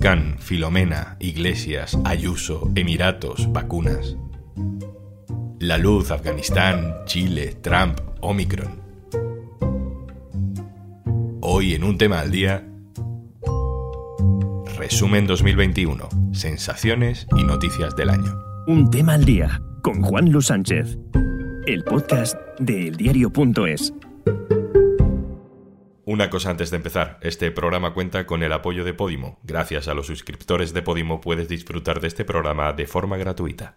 volcán, Filomena, Iglesias, Ayuso, Emiratos, vacunas. La luz, Afganistán, Chile, Trump, Omicron. Hoy en un tema al día, resumen 2021, sensaciones y noticias del año. Un tema al día con Juan Luis Sánchez, el podcast de eldiario.es. Una cosa antes de empezar, este programa cuenta con el apoyo de Podimo. Gracias a los suscriptores de Podimo puedes disfrutar de este programa de forma gratuita.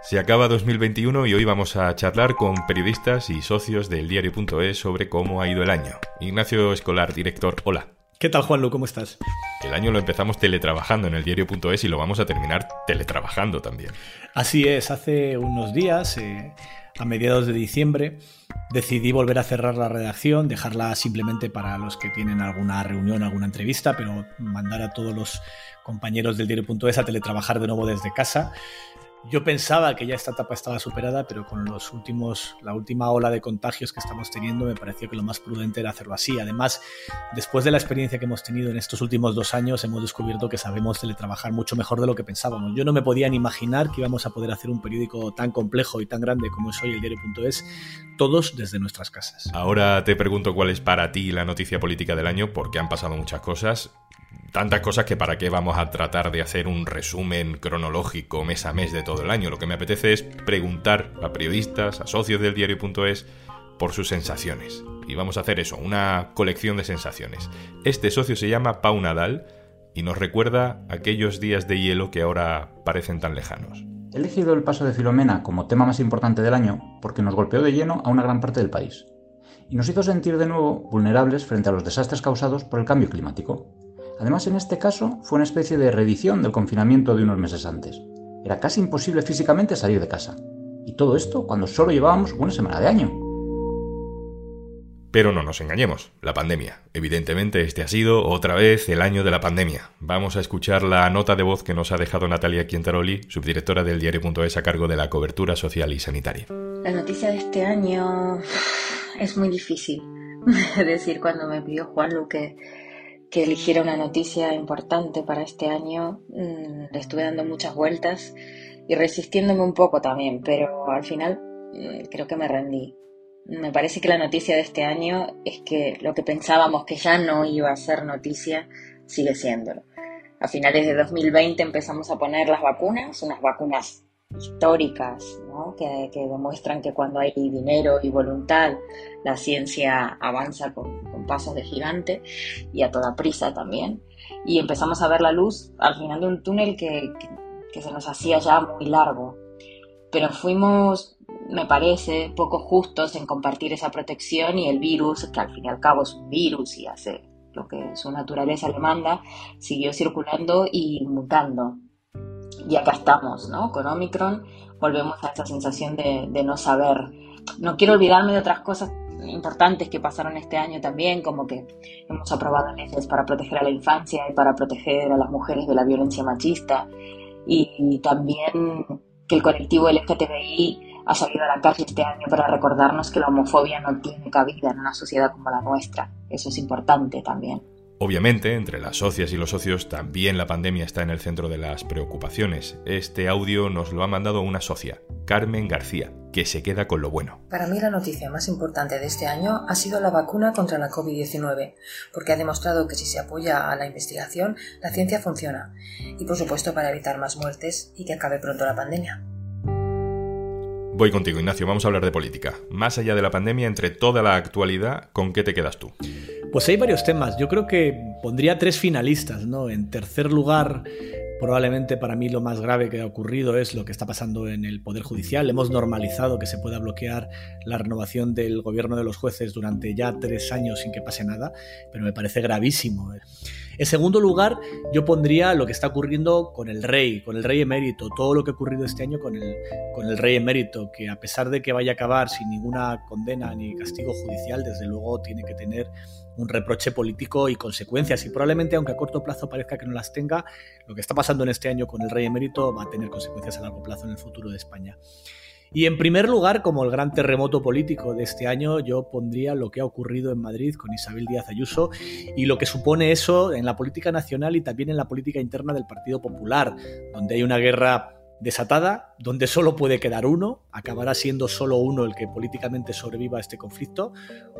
Se acaba 2021 y hoy vamos a charlar con periodistas y socios del diario.es sobre cómo ha ido el año. Ignacio Escolar, director, hola. ¿Qué tal, Juanlu? ¿Cómo estás? El año lo empezamos teletrabajando en el diario.es y lo vamos a terminar teletrabajando también. Así es, hace unos días eh, a mediados de diciembre, decidí volver a cerrar la redacción, dejarla simplemente para los que tienen alguna reunión, alguna entrevista, pero mandar a todos los compañeros del diario.es a teletrabajar de nuevo desde casa. Yo pensaba que ya esta etapa estaba superada, pero con los últimos, la última ola de contagios que estamos teniendo, me pareció que lo más prudente era hacerlo así. Además, después de la experiencia que hemos tenido en estos últimos dos años, hemos descubierto que sabemos teletrabajar mucho mejor de lo que pensábamos. Yo no me podía ni imaginar que íbamos a poder hacer un periódico tan complejo y tan grande como es hoy el diario.es, todos desde nuestras casas. Ahora te pregunto cuál es para ti la noticia política del año, porque han pasado muchas cosas tantas cosas que para qué vamos a tratar de hacer un resumen cronológico mes a mes de todo el año. Lo que me apetece es preguntar a periodistas, a socios del diario.es por sus sensaciones. Y vamos a hacer eso, una colección de sensaciones. Este socio se llama Pau Nadal y nos recuerda aquellos días de hielo que ahora parecen tan lejanos. He elegido el paso de Filomena como tema más importante del año porque nos golpeó de lleno a una gran parte del país y nos hizo sentir de nuevo vulnerables frente a los desastres causados por el cambio climático. Además, en este caso, fue una especie de reedición del confinamiento de unos meses antes. Era casi imposible físicamente salir de casa. Y todo esto cuando solo llevábamos una semana de año. Pero no nos engañemos, la pandemia. Evidentemente este ha sido otra vez el año de la pandemia. Vamos a escuchar la nota de voz que nos ha dejado Natalia Quintaroli, subdirectora del diario.es a cargo de la cobertura social y sanitaria. La noticia de este año es muy difícil. Es decir, cuando me pidió Juan Luque que eligiera una noticia importante para este año, mm, le estuve dando muchas vueltas y resistiéndome un poco también, pero al final mm, creo que me rendí. Me parece que la noticia de este año es que lo que pensábamos que ya no iba a ser noticia sigue siéndolo. A finales de 2020 empezamos a poner las vacunas, unas vacunas históricas, que, demuestran que cuando hay dinero y voluntad, la ciencia avanza con, pasos de gigante y a toda prisa también. Y empezamos a ver la luz al final de un túnel que, que se nos hacía ya muy largo. Pero fuimos, me parece, poco justos en compartir esa protección y el virus, que al fin y al cabo es un virus y hace lo que su naturaleza le manda, siguió circulando y mutando y acá estamos, ¿no? Con Omicron volvemos a esa sensación de, no saber. No quiero olvidarme de otras cosas importantes que pasaron este año también, como que hemos aprobado leyes para proteger a la infancia y para proteger a las mujeres de la violencia machista, y, también que el colectivo LGTBI ha salido a la calle este año para recordarnos que la homofobia no tiene cabida en una sociedad como la nuestra. Eso es importante también. Obviamente, entre las socias y los socios también la pandemia está en el centro de las preocupaciones. Este audio nos lo ha mandado una socia, Carmen García, que se queda con lo bueno. Para mí la noticia más importante de este año ha sido la vacuna contra la COVID-19, porque ha demostrado que si se apoya a la investigación, la ciencia funciona. Y por supuesto para evitar más muertes y que acabe pronto la pandemia. Voy contigo, Ignacio, vamos a hablar de política. Más allá de la pandemia, entre toda la actualidad, ¿con qué te quedas tú? Pues hay varios temas. Yo creo que pondría tres finalistas, ¿no? En tercer lugar, probablemente para mí lo más grave que ha ocurrido es lo que está pasando en el Poder Judicial. Hemos normalizado que se pueda bloquear la renovación del gobierno de los jueces durante ya tres años sin que pase nada, pero me parece gravísimo. En segundo lugar, yo pondría lo que está ocurriendo con el rey, con el rey emérito, todo lo que ha ocurrido este año con el, con el rey emérito, que a pesar de que vaya a acabar sin ninguna condena ni castigo judicial, desde luego tiene que tener un reproche político y consecuencias. Y probablemente, aunque a corto plazo parezca que no las tenga, lo que está pasando en este año con el rey emérito va a tener consecuencias a largo plazo en el futuro de España. Y en primer lugar, como el gran terremoto político de este año, yo pondría lo que ha ocurrido en Madrid con Isabel Díaz Ayuso y lo que supone eso en la política nacional y también en la política interna del Partido Popular, donde hay una guerra desatada, donde solo puede quedar uno, acabará siendo solo uno el que políticamente sobreviva a este conflicto,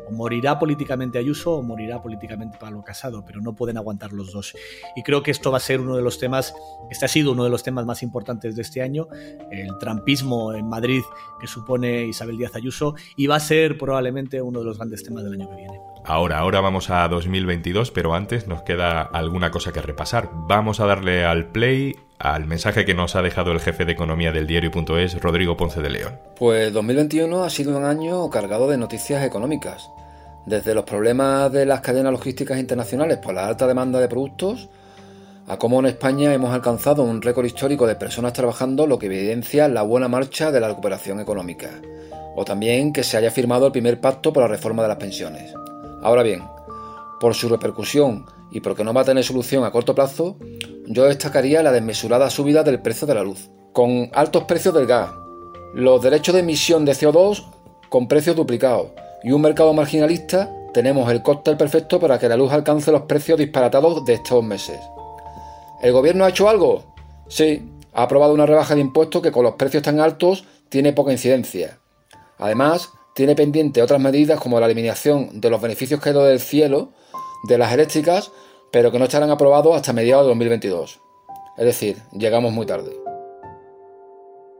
o morirá políticamente Ayuso o morirá políticamente Pablo Casado, pero no pueden aguantar los dos. Y creo que esto va a ser uno de los temas, este ha sido uno de los temas más importantes de este año, el trampismo en Madrid que supone Isabel Díaz Ayuso, y va a ser probablemente uno de los grandes temas del año que viene. Ahora, ahora vamos a 2022, pero antes nos queda alguna cosa que repasar. Vamos a darle al play al mensaje que nos ha dejado el jefe de economía del diario.es, Rodrigo Ponce de León. Pues 2021 ha sido un año cargado de noticias económicas. Desde los problemas de las cadenas logísticas internacionales por la alta demanda de productos, a cómo en España hemos alcanzado un récord histórico de personas trabajando, lo que evidencia la buena marcha de la recuperación económica. O también que se haya firmado el primer pacto por la reforma de las pensiones. Ahora bien, por su repercusión y porque no va a tener solución a corto plazo, yo destacaría la desmesurada subida del precio de la luz, con altos precios del gas, los derechos de emisión de CO2 con precios duplicados y un mercado marginalista, tenemos el cóctel perfecto para que la luz alcance los precios disparatados de estos meses. ¿El gobierno ha hecho algo? Sí, ha aprobado una rebaja de impuestos que con los precios tan altos tiene poca incidencia. Además, tiene pendiente otras medidas como la eliminación de los beneficios caídos del cielo de las eléctricas, pero que no estarán aprobados hasta mediados de 2022. Es decir, llegamos muy tarde.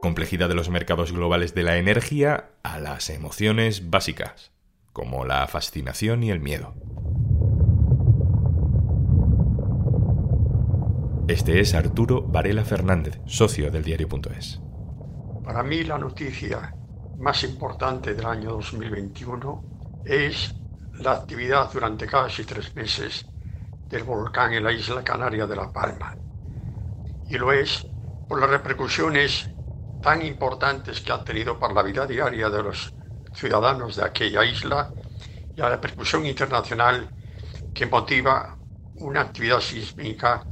Complejidad de los mercados globales de la energía a las emociones básicas, como la fascinación y el miedo. Este es Arturo Varela Fernández, socio del diario.es. Para mí la noticia más importante del año 2021 es la actividad durante casi tres meses del volcán en la isla canaria de La Palma. Y lo es por las repercusiones tan importantes que ha tenido para la vida diaria de los ciudadanos de aquella isla y la repercusión internacional que motiva una actividad sísmica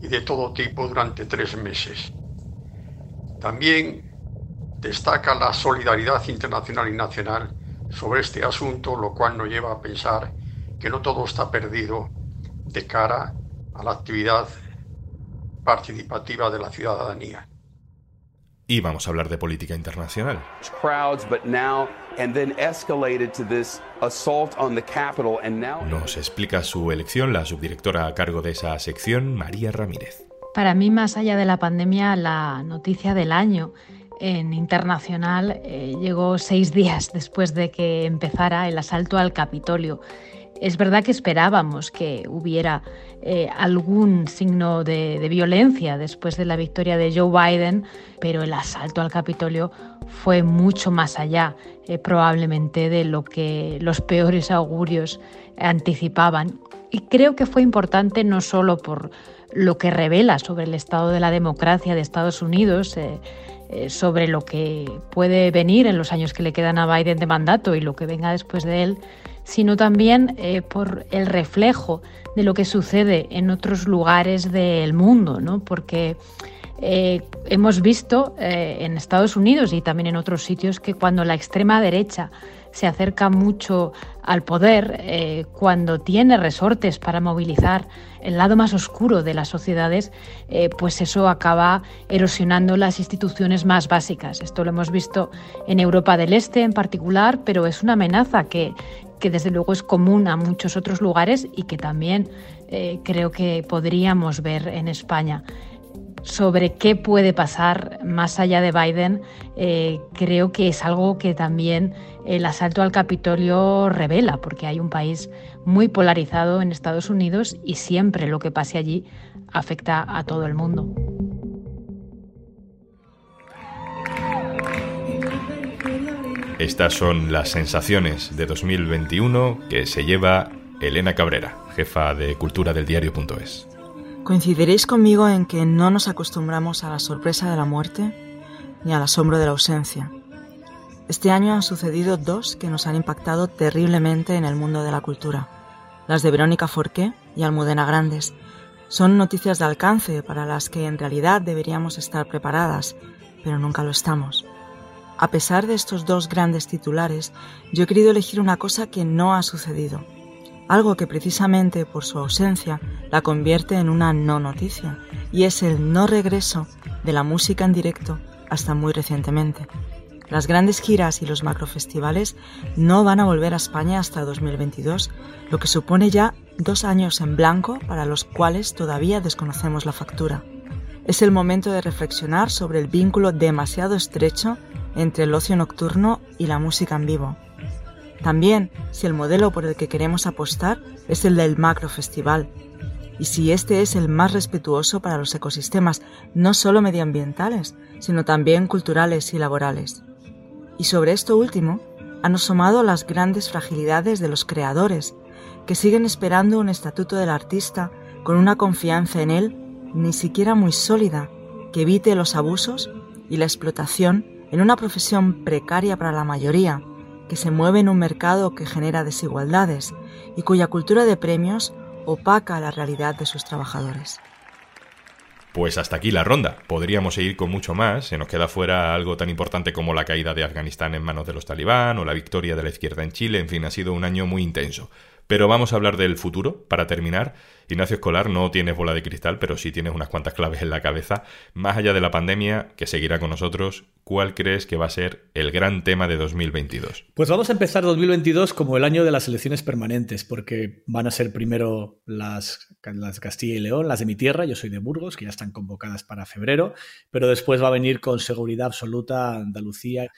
y de todo tipo durante tres meses. También destaca la solidaridad internacional y nacional sobre este asunto, lo cual nos lleva a pensar que no todo está perdido de cara a la actividad participativa de la ciudadanía. Y vamos a hablar de política internacional. Nos explica su elección la subdirectora a cargo de esa sección, María Ramírez. Para mí, más allá de la pandemia, la noticia del año en internacional eh, llegó seis días después de que empezara el asalto al Capitolio. Es verdad que esperábamos que hubiera eh, algún signo de, violencia después de la victoria de Joe Biden, pero el asalto al Capitolio fue mucho más allá eh, probablemente de lo que los peores augurios anticipaban. Y creo que fue importante no solo por lo que revela sobre el estado de la democracia de Estados Unidos, eh, sobre lo que puede venir en los años que le quedan a Biden de mandato y lo que venga después de él, sino también eh, por el reflejo de lo que sucede en otros lugares del mundo, ¿no? porque eh, hemos visto en Estados Unidos y también en otros sitios que cuando la extrema derecha se acerca mucho al poder, eh, cuando tiene resortes para movilizar el lado más oscuro de las sociedades, eh, pues eso acaba erosionando las instituciones más básicas. Esto lo hemos visto en Europa del Este en particular, pero es una amenaza que, que desde luego es común a muchos otros lugares y que también eh, creo que podríamos ver en España sobre qué puede pasar más allá de Biden, creo que es algo que también el asalto al Capitolio revela, porque hay un país muy polarizado en Estados Unidos y siempre lo que pase allí afecta a todo el mundo. Estas son las sensaciones de 2021 que se lleva Elena Cabrera, jefa de cultura del diario.es. Coincidiréis conmigo en que no nos acostumbramos a la sorpresa de la muerte ni al asombro de la ausencia. Este año han sucedido dos que nos han impactado terriblemente en el mundo de la cultura. Las de Verónica Forqué y Almudena Grandes. Son noticias de alcance para las que en realidad deberíamos estar preparadas, pero nunca lo estamos. A pesar de estos dos grandes titulares, yo he querido elegir una cosa que no ha sucedido, algo que precisamente por su ausencia la convierte en una no noticia, y es el no regreso de la música en directo hasta muy recientemente. Las grandes giras y los macrofestivales no van a volver a España hasta 2022, lo que supone ya dos años en blanco para los cuales todavía desconocemos la factura. Es el momento de reflexionar sobre el vínculo demasiado estrecho entre el ocio nocturno y la música en vivo. También si el modelo por el que queremos apostar es el del macrofestival, y si este es el más respetuoso para los ecosistemas, no solo medioambientales, sino también culturales y laborales. Y sobre esto último, han asomado las grandes fragilidades de los creadores, que siguen esperando un estatuto del artista con una confianza en él ni siquiera muy sólida, que evite los abusos y la explotación en una profesión precaria para la mayoría, que se mueve en un mercado que genera desigualdades y cuya cultura de premios opaca la realidad de sus trabajadores. Pues hasta aquí la ronda. Podríamos seguir con mucho más. Se nos queda fuera algo tan importante como la caída de Afganistán en manos de los talibán o la victoria de la izquierda en Chile. En fin, ha sido un año muy intenso. Pero vamos a hablar del futuro, para terminar. Ignacio Escolar, no tienes bola de cristal, pero sí tienes unas cuantas claves en la cabeza. Más allá de la pandemia, que seguirá con nosotros, ¿cuál crees que va a ser el gran tema de 2022? Pues vamos a empezar 2022 como el año de las elecciones permanentes, porque van a ser primero las, Castilla y León, las de mi tierra, yo soy de Burgos, que ya están convocadas para febrero, pero después va a venir con seguridad absoluta Andalucía.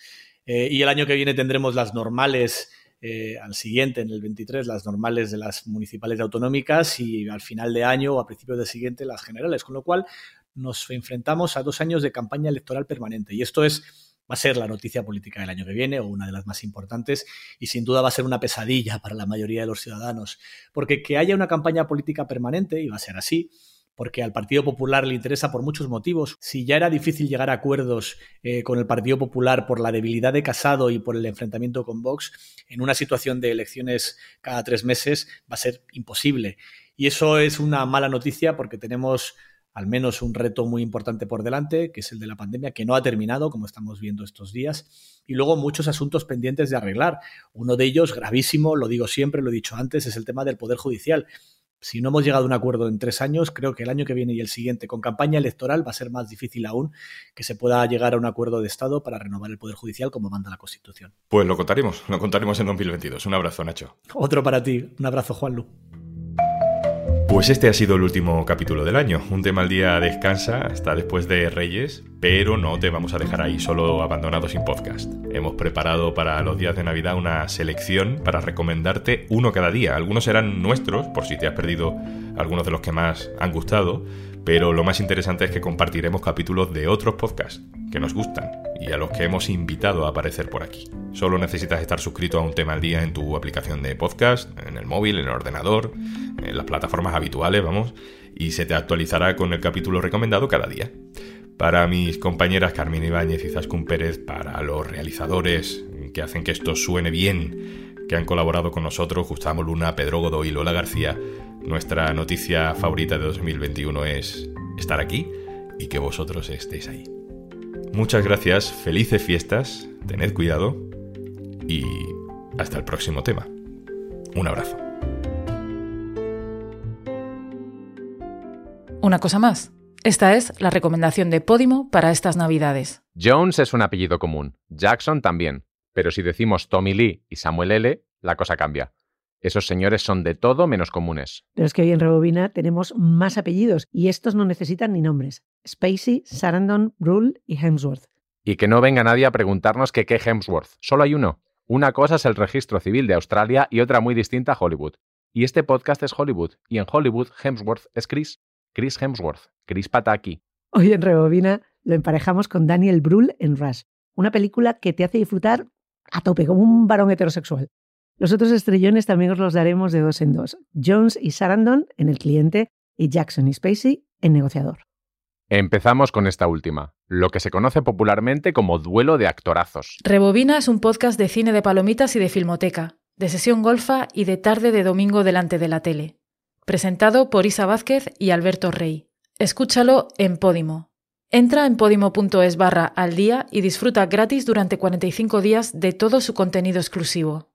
Eh, y el año que viene tendremos las normales eh, al siguiente, en el 23, las normales de las municipales autonómicas y al final de año o a principios del siguiente las generales, con lo cual nos enfrentamos a dos años de campaña electoral permanente. Y esto es va a ser la noticia política del año que viene o una de las más importantes y sin duda va a ser una pesadilla para la mayoría de los ciudadanos, porque que haya una campaña política permanente, y va a ser así, porque al Partido Popular le interesa por muchos motivos. Si ya era difícil llegar a acuerdos eh, con el Partido Popular por la debilidad de Casado y por el enfrentamiento con Vox, en una situación de elecciones cada tres meses va a ser imposible. Y eso es una mala noticia porque tenemos al menos un reto muy importante por delante, que es el de la pandemia, que no ha terminado, como estamos viendo estos días, y luego muchos asuntos pendientes de arreglar. Uno de ellos, gravísimo, lo digo siempre, lo he dicho antes, es el tema del Poder Judicial si no hemos llegado a un acuerdo en tres años, creo que el año que viene y el siguiente, con campaña electoral, va a ser más difícil aún que se pueda llegar a un acuerdo de Estado para renovar el Poder Judicial como manda la Constitución. Pues lo contaremos, lo contaremos en 2022. Un abrazo, Nacho. Otro para ti. Un abrazo, Juanlu. Pues este ha sido el último capítulo del año. Un tema al día descansa hasta después de Reyes, pero no te vamos a dejar ahí solo abandonado sin podcast. Hemos preparado para los días de Navidad una selección para recomendarte uno cada día. Algunos serán nuestros, por si te has perdido algunos de los que más han gustado, pero lo más interesante es que compartiremos capítulos de otros podcasts que nos gustan y a los que hemos invitado a aparecer por aquí. Solo necesitas estar suscrito a un tema al día en tu aplicación de podcast, en el móvil, en el ordenador, en las plataformas habituales, vamos, y se te actualizará con el capítulo recomendado cada día. Para mis compañeras Carmen Ibáñez y Zascún Pérez, para los realizadores que hacen que esto suene bien, que han colaborado con nosotros, Gustavo Luna, Pedro Godoy y Lola García, nuestra noticia favorita de 2021 es estar aquí y que vosotros estéis ahí. Muchas gracias, felices fiestas, tened cuidado y hasta el próximo tema. Un abrazo. Una cosa más. Esta es la recomendación de Podimo para estas Navidades. Jones es un apellido común, Jackson también, pero si decimos Tommy Lee y Samuel L., la cosa cambia. Esos señores son de todo menos comunes. Pero es que hoy en Rebobina tenemos más apellidos y estos no necesitan ni nombres. Spacey, Sarandon, Brule y Hemsworth. Y que no venga nadie a preguntarnos que qué Hemsworth. Solo hay uno. Una cosa es el registro civil de Australia y otra muy distinta Hollywood. Y este podcast es Hollywood. Y en Hollywood Hemsworth es Chris. Chris Hemsworth. Chris Pataki. Hoy en Rebobina lo emparejamos con Daniel Brühl en Rush. Una película que te hace disfrutar a tope, como un varón heterosexual. Los otros estrellones también os los daremos de dos en dos. Jones y Sarandon en El cliente y Jackson y Spacey en Negociador. Empezamos con esta última, lo que se conoce popularmente como duelo de actorazos. Rebobina es un podcast de cine de palomitas y de filmoteca, de sesión golfa y de tarde de domingo delante de la tele. Presentado por Isa Vázquez y Alberto Rey. Escúchalo en Podimo, Entra en podimo.es barra al día y disfruta gratis durante 45 días de todo su contenido exclusivo.